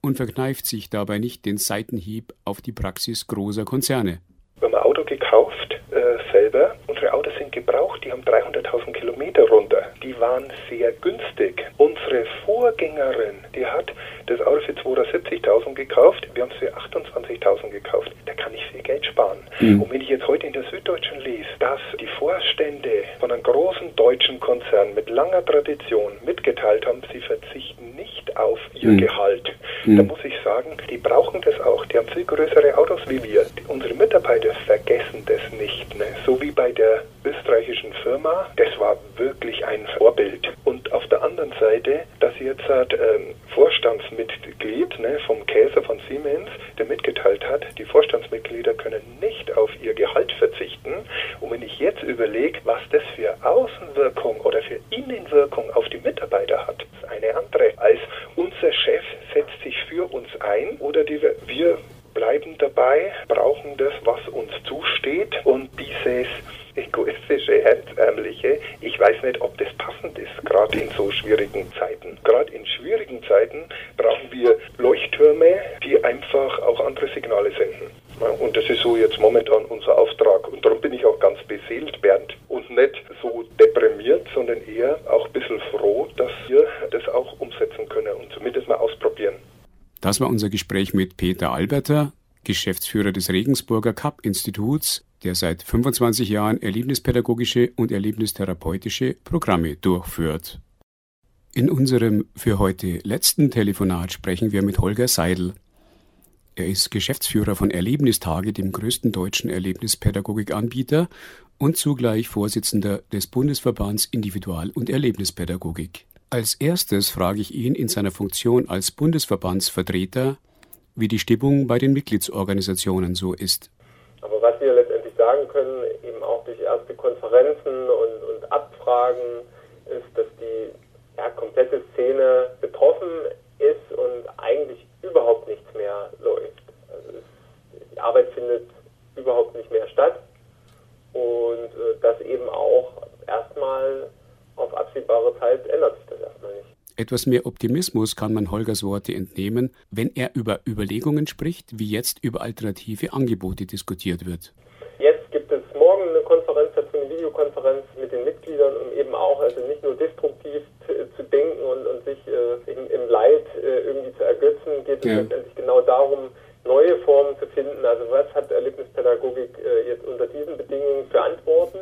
und verkneift sich dabei nicht den Seitenhieb auf die Praxis großer Konzerne. Wir haben ein Auto gekauft, äh, selber. Unsere Sind gebraucht, die haben 300.000 Kilometer runter. Die waren sehr günstig. Unsere Vorgängerin, die hat das Auto für 270.000 gekauft, wir haben es für 28.000 gekauft. Da kann ich viel Geld sparen. Mhm. Und wenn ich jetzt heute in der Süddeutschen lese, dass die Vorstände von einem großen deutschen Konzern mit langer Tradition mitgeteilt haben, sie verzichten nicht auf ihr mhm. Gehalt, mhm. dann muss ich sagen, die brauchen das auch. Die haben viel größere Autos wie wir. Unsere Mitarbeiter vergessen das nicht. Ne? So wie bei der österreichischen Firma, das war wirklich ein Vorbild. Und auf der anderen Seite, dass jetzt halt, ähm, Vorstandsmitglied ne, vom Käser von Siemens, der mitgeteilt hat, die Vorstandsmitglieder können nicht auf ihr Gehalt verzichten. Und wenn ich jetzt überlege, was das für Außenwirkung oder für Innenwirkung auf die Mitarbeiter hat, ist eine andere, als unser Chef setzt sich für uns ein oder die, wir bleiben dabei, brauchen das, was uns zusteht und dieses egoistische, hemdsärmliche, ich weiß nicht, ob das passend ist, gerade in so schwierigen Zeiten. Gerade in schwierigen Zeiten brauchen wir Leuchttürme, die einfach auch andere Signale senden. Und das ist so jetzt momentan unser Auftrag. Und darum bin ich auch ganz beseelt, Bernd. Und nicht so deprimiert, sondern eher auch ein bisschen froh, dass wir das auch umsetzen können und zumindest mal. Das war unser Gespräch mit Peter Alberter, Geschäftsführer des Regensburger Cup-Instituts, der seit 25 Jahren erlebnispädagogische und erlebnistherapeutische Programme durchführt. In unserem für heute letzten Telefonat sprechen wir mit Holger Seidel. Er ist Geschäftsführer von Erlebnistage, dem größten deutschen Erlebnispädagogikanbieter und zugleich Vorsitzender des Bundesverbands Individual- und Erlebnispädagogik. Als erstes frage ich ihn in seiner Funktion als Bundesverbandsvertreter, wie die Stimmung bei den Mitgliedsorganisationen so ist. Aber was wir letztendlich sagen können, eben auch durch erste Konferenzen und, und Abfragen, ist, dass die ja, komplette Szene betroffen ist und eigentlich überhaupt nichts mehr läuft. Also es, die Arbeit findet überhaupt nicht mehr statt und äh, das eben auch erstmal auf absehbare Zeit ändert sich das erstmal nicht. Etwas mehr Optimismus kann man Holgers Worte entnehmen, wenn er über Überlegungen spricht, wie jetzt über alternative Angebote diskutiert wird. Jetzt Videokonferenz mit den Mitgliedern, um eben auch also nicht nur destruktiv zu, denken und, und sich äh, im, im, Leid äh, irgendwie zu ergötzen, geht es letztendlich genau darum, neue Formen zu finden. Also was hat Erlebnispädagogik äh, jetzt unter diesen Bedingungen für Antworten?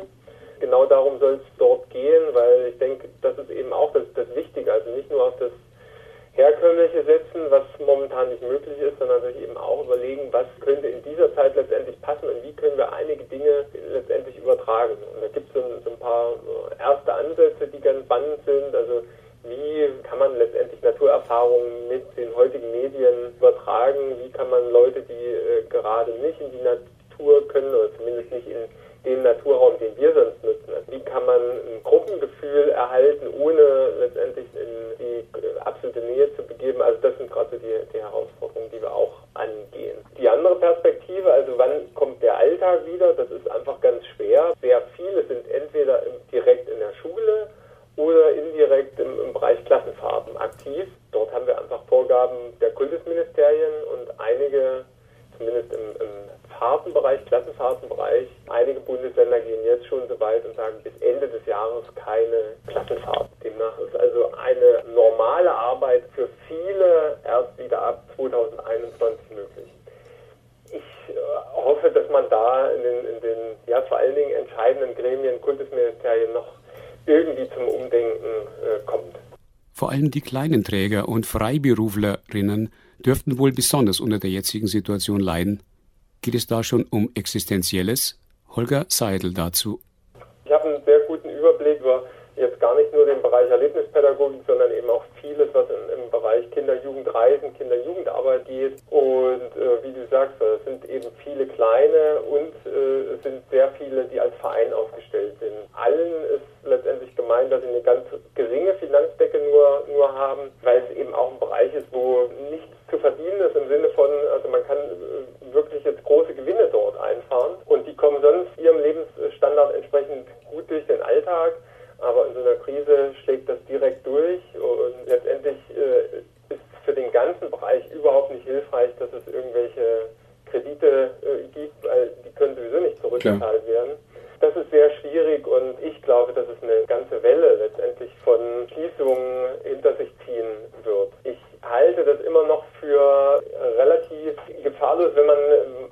Genau darum soll es dort gehen, weil ich denke, das ist eben auch das, das Wichtige. Also nicht nur auf das herkömmliche setzen, was momentan nicht möglich ist, sondern sich eben auch überlegen, was könnte in dieser Zeit letztendlich passen und wie können wir einige Dinge letztendlich übertragen. Und da gibt es so, so ein paar erste Ansätze, die ganz spannend sind. Also wie kann man letztendlich Naturerfahrungen mit den heutigen Medien übertragen? Wie kann man Leute, die äh, gerade nicht in die Natur können oder zumindest nicht in den Naturraum, den wir sonst nutzen, wie kann man ein Gruppengefühl erhalten, ohne letztendlich in die äh, absolute Nähe zu begeben? Also das sind gerade so die, die Herausforderungen, die wir auch angehen. Die andere Perspektive, also wann kommt der Alltag wieder, das ist einfach ganz schwer. Sehr viele sind entweder direkt in der Schule oder indirekt im, im Bereich Klassenfahrten aktiv. Dort haben wir einfach Vorgaben der Kultusministerien und einige, zumindest im, im Fahrtenbereich, Klassenfahrtenbereich, einige Bundesländer gehen jetzt schon so weit und sagen bis Ende des Jahres keine Klassenfahrt. Demnach ist also eine normale Arbeit für viele erst wieder ab 2021 möglich. Ich äh, hoffe, dass man da in den, in den ja, vor allen Dingen entscheidenden Gremien, Kultusministerien noch irgendwie zum Umdenken äh, kommt. Vor allem die kleinen Träger und Freiberuflerinnen dürften wohl besonders unter der jetzigen Situation leiden. Geht es da schon um Existenzielles? Holger Seidel dazu. Ich habe einen sehr guten Überblick über jetzt gar nicht nur den Bereich Erlebnispädagogik, sondern eben auch vieles, was in, im Bereich Kinder-Jugendreisen, Kinder-Jugendarbeit geht. Und äh, wie du sagst, es sind eben viele kleine und äh, es sind sehr viele, die als Verein aufgestellt sind. Allen ist letztendlich gemeint, dass sie eine ganz geringe Finanzdecke nur, nur haben, weil es eben auch ein Bereich ist, wo nichts zu verdienen ist im Sinne von, also man kann äh, wirklich jetzt große Gewinne dort einfahren und die kommen sonst ihrem Lebensstandard entsprechend gut durch den Alltag. Aber in so einer Krise schlägt das direkt durch und letztendlich äh, ist für den ganzen Bereich überhaupt nicht hilfreich, dass es irgendwelche Kredite äh, gibt, weil die können sowieso nicht zurückgezahlt werden. Das ist sehr schwierig und ich glaube, dass es eine ganze Welle letztendlich von Schließungen hinter sich ziehen wird. Ich halte das immer noch für relativ gefahrlos, wenn man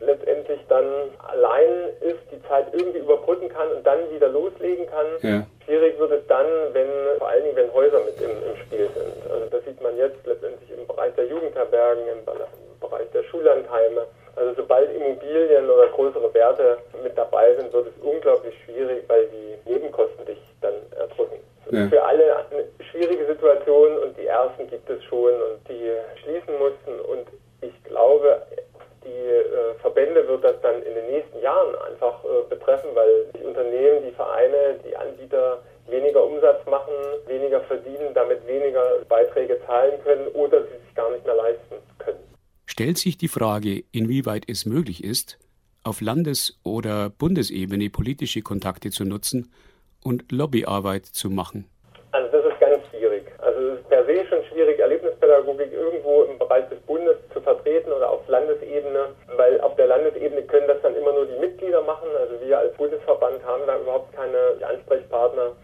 letztendlich dann allein ist, die Zeit irgendwie überbrücken kann und dann wieder loslegen kann. Ja. Schwierig wird es dann, wenn vor allen Dingen, wenn Häuser mit im, im Spiel sind. Also das sieht man jetzt letztendlich im Bereich der Jugendherbergen, im Bereich der Schullandheime. Also sobald Immobilien oder größere Werte mit dabei sind, wird es unglaublich schwierig, weil die Nebenkosten dich dann erdrücken. Ja. Für alle eine schwierige Situation und die ersten gibt es schon und die schließen mussten und ich glaube, die äh, Verbände wird das dann in den nächsten Jahren einfach äh, betreffen, weil die Unternehmen, die Vereine, die Anbieter weniger Umsatz machen, weniger verdienen, damit weniger Beiträge zahlen können oder sie sich gar nicht mehr leisten. Stellt sich die Frage, inwieweit es möglich ist, auf Landes- oder Bundesebene politische Kontakte zu nutzen und Lobbyarbeit zu machen? Also das ist ganz schwierig. Also es ist per se schon schwierig, Erlebnispädagogik irgendwo im Bereich des Bundes zu vertreten oder auf Landesebene, weil auf der Landesebene können das dann immer nur die Mitglieder machen. Also wir als Bundesverband haben da überhaupt keine Ansprechpartner.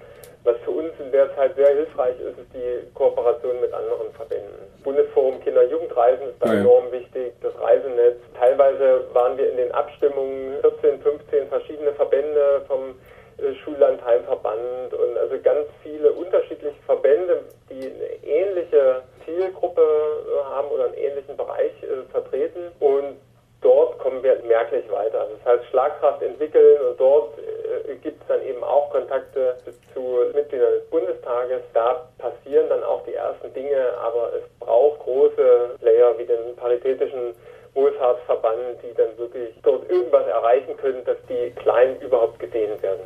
Was für uns in der Zeit sehr hilfreich ist, ist die Kooperation mit anderen Verbänden. Bundesforum Kinder-Jugendreisen ist da ja. enorm wichtig, das Reisenetz. Teilweise waren wir in den Abstimmungen 14, 15 verschiedene Verbände vom äh, Schullandheimverband und also ganz viele unterschiedliche Verbände, die eine ähnliche Zielgruppe äh, haben oder einen ähnlichen Bereich äh, vertreten und dort kommen wir merklich weiter. Das heißt Schlagkraft entwickeln und dort äh, gibt es dann eben auch Kontakte zu Mitgliedern des Bundestages. Da passieren dann auch die ersten Dinge, aber es braucht große Player wie den paritätischen Wohlfahrtsverband, die dann wirklich dort irgendwas erreichen können, dass die Kleinen überhaupt gesehen werden.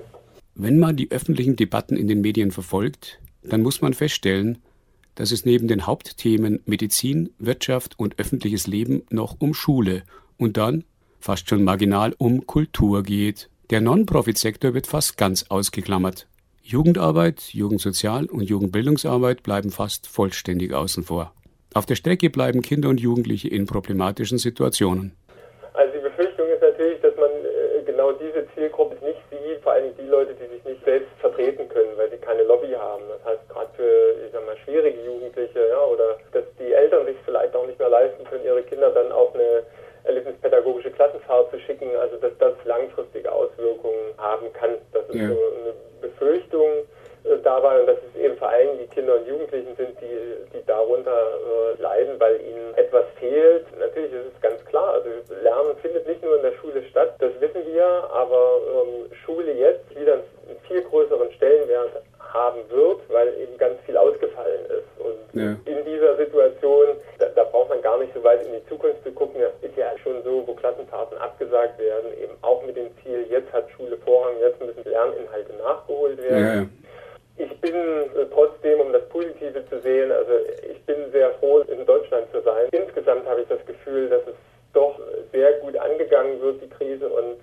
Wenn man die öffentlichen Debatten in den Medien verfolgt, dann muss man feststellen, dass es neben den Hauptthemen Medizin, Wirtschaft und öffentliches Leben noch um Schule und dann, fast schon marginal, um Kultur geht. Der Non-Profit-Sektor wird fast ganz ausgeklammert. Jugendarbeit, Jugendsozial- und Jugendbildungsarbeit bleiben fast vollständig außen vor. Auf der Strecke bleiben Kinder und Jugendliche in problematischen Situationen. Also die Befürchtung ist natürlich, dass man äh, genau diese Zielgruppe nicht sie, vor allem die Leute, die sich nicht selbst vertreten können, weil sie keine Lobby haben. Das heißt, gerade für, ich sag mal, schwierige Jugendliche, ja, oder dass die Eltern sich vielleicht auch nicht mehr leisten können, ihre Kinder dann auf eine erlebnispädagogische Klassenfahrt zu schicken, also dass das langfristige Auswirkungen haben kann. Das ist ja. so eine Befürchtung äh, dabei und dass es eben vor allem die Kinder und Jugendlichen sind, die, die darunter äh, leiden, weil ihnen etwas fehlt. Natürlich ist es ganz klar, also Lernen findet nicht nur in der Schule statt, das wissen wir, aber ähm, Schule jetzt wieder einen viel größeren Stellenwert haben wird, weil eben ganz viel ausgefallen ist. Und ja. in dieser Situation, da, da, braucht man gar nicht so weit in die Zukunft zu gucken. Das ist ja schon so, wo Klassenfahrten abgesagt werden, eben auch mit dem Ziel, jetzt hat Schule Vorrang, jetzt müssen Lerninhalte nachgeholt werden. Ja. Ich bin äh, trotzdem, um das Positive zu sehen, also ich bin sehr froh, in Deutschland zu sein. Insgesamt habe ich das Gefühl, dass es doch sehr gut angegangen wird, die Krise. Und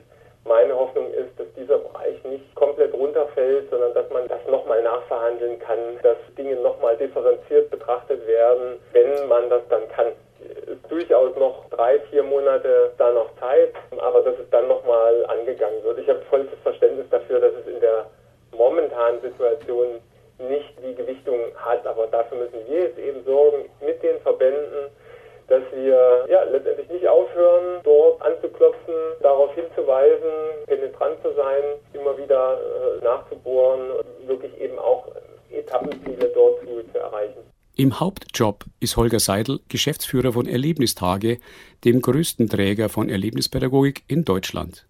meine Hoffnung ist, dass dieser Bereich nicht komplett runterfällt, sondern dass man das nochmal nachverhandeln kann, dass Dinge nochmal differenziert betrachtet werden, wenn man das dann kann. Es ist durchaus noch drei, vier Monate da noch Zeit, aber dass es dann nochmal angegangen wird. Ich habe vollstes Verständnis dafür, dass es in der momentanen Situation nicht die Gewichtung hat. Aber dafür müssen wir jetzt eben sorgen mit den Verbänden, dass wir ja, letztendlich nicht aufhören, dort anzuklopfen, darauf hinzuweisen, penetrant zu sein, immer wieder äh, nachzubohren und wirklich eben auch Etappenziele dort zu, zu erreichen. Im Hauptjob ist Holger Seidel Geschäftsführer von Erlebnistage, dem größten Träger von Erlebnispädagogik in Deutschland.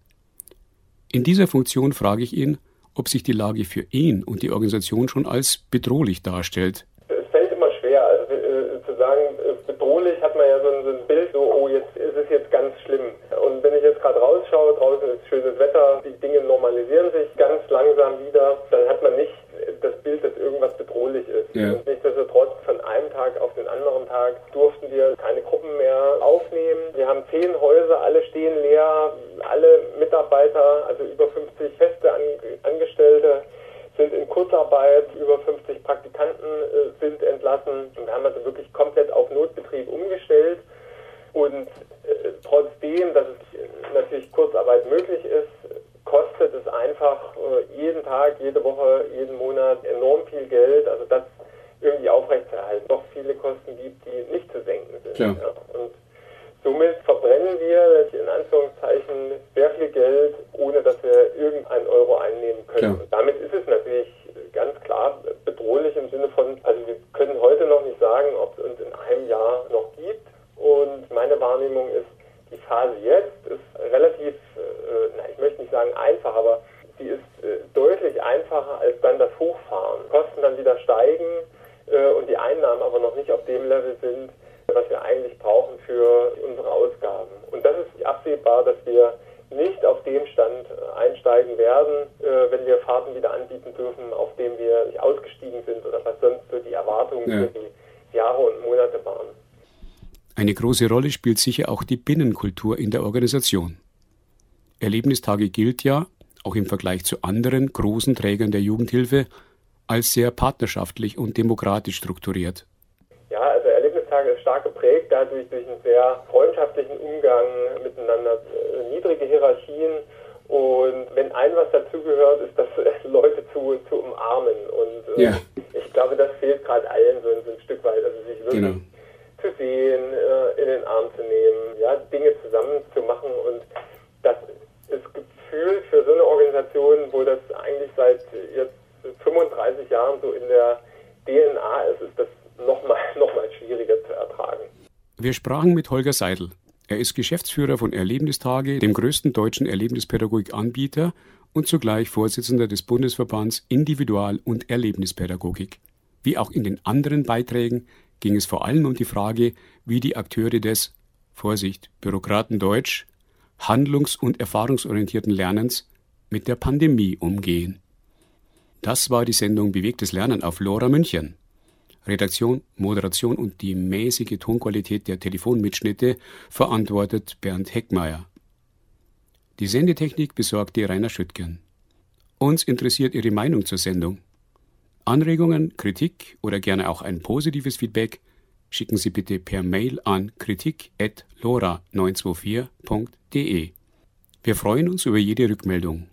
In dieser Funktion frage ich ihn, ob sich die Lage für ihn und die Organisation schon als bedrohlich darstellt. Es fällt immer schwer, also äh, zu sagen, äh, bedrohlich hat man ja so ein, so ein, Bild, so, oh, jetzt ist es jetzt ganz schlimm. Und wenn ich jetzt gerade rausschaue, draußen ist schönes Wetter, die Dinge normalisieren sich ganz langsam wieder, dann hat man nicht das Bild, dass irgendwas bedrohlich ist. Ja. Und nichtsdestotrotz, von einem Tag auf den anderen Tag durften wir keine Gruppen mehr aufnehmen. Wir haben zehn Häuser, alle stehen leer, alle Mitarbeiter, also über 50 feste Angestellte, sind in Kurzarbeit, über 50 Praktikanten äh, sind entlassen. Und wir haben also wirklich komplett auf Notbetrieb umgestellt. Und äh, trotzdem, dass es natürlich Kurzarbeit möglich ist, kostet es einfach äh, jeden Tag, jede Woche, jeden Monat enorm viel Geld. Also das irgendwie aufrechtzuerhalten. Doch viele Kosten gibt, die nicht zu senken sind. Ja. Und somit verbrennen wir in Anführungszeichen sehr viel Geld, ohne dass wir irgendeinen Euro einnehmen können. Und damit ist es natürlich ganz klar bedrohlich im Sinne von, also wir können heute noch nicht sagen, ob es uns in einem Jahr noch gibt. Und meine Wahrnehmung ist, die Phase jetzt ist relativ, äh, na, ich möchte nicht sagen einfach, aber sie ist äh, deutlich einfacher als dann das Hochfahren. Kosten dann wieder steigen äh, und die Einnahmen aber noch nicht auf dem Level sind, was wir eigentlich brauchen für unsere Ausgaben. Und das ist absehbar, dass wir nicht auf dem Stand äh, einsteigen werden, äh, wenn wir Fahrten wieder anbieten dürfen, auf dem wir nicht ausgestiegen sind oder was sonst so die Erwartungen ja. für die Jahre und Monate waren. Eine große Rolle spielt sicher auch die Binnenkultur in der Organisation. Erlebnistage gilt ja, auch im Vergleich zu anderen großen Trägern der Jugendhilfe, als sehr partnerschaftlich und demokratisch strukturiert. Ja, also Erlebnistage ist stark geprägt, dadurch durch einen sehr freundschaftlichen Umgang miteinander, äh, niedrige Hierarchien. Und wenn ein was dazugehört, ist das Leute zu, zu umarmen. Und äh, ja. ich glaube, das fehlt gerade allen so, ein Stück weit, also sich wirklich genau. zu sehen, äh, in den Arm zu nehmen, ja, Dinge zusammen zu machen. Und das ist gefühlt für so eine Organisation, wo das eigentlich seit jetzt 35 Jahren so in der DNA ist, ist das nochmal noch mal schwieriger zu ertragen. Wir sprachen mit Holger Seidel. Er ist Geschäftsführer von Erlebnistage, dem größten deutschen Erlebnispädagogik-Anbieter und zugleich Vorsitzender des Bundesverbands Individual- und Erlebnispädagogik. Wie auch in den anderen Beiträgen ging es vor allem um die Frage, wie die Akteure des, Vorsicht, Bürokratendeutsch, handlungs- und erfahrungsorientierten Lernens mit der Pandemie umgehen. Das war die Sendung Bewegtes Lernen auf Lora München. Redaktion, Moderation und die mäßige Tonqualität der Telefonmitschnitte verantwortet Bernd Heckmeier. Die Sendetechnik besorgte Rainer Schüttgen. Uns interessiert Ihre Meinung zur Sendung. Anregungen, Kritik oder gerne auch ein positives Feedback schicken Sie bitte per Mail an kritik.lora924.de. Wir freuen uns über jede Rückmeldung.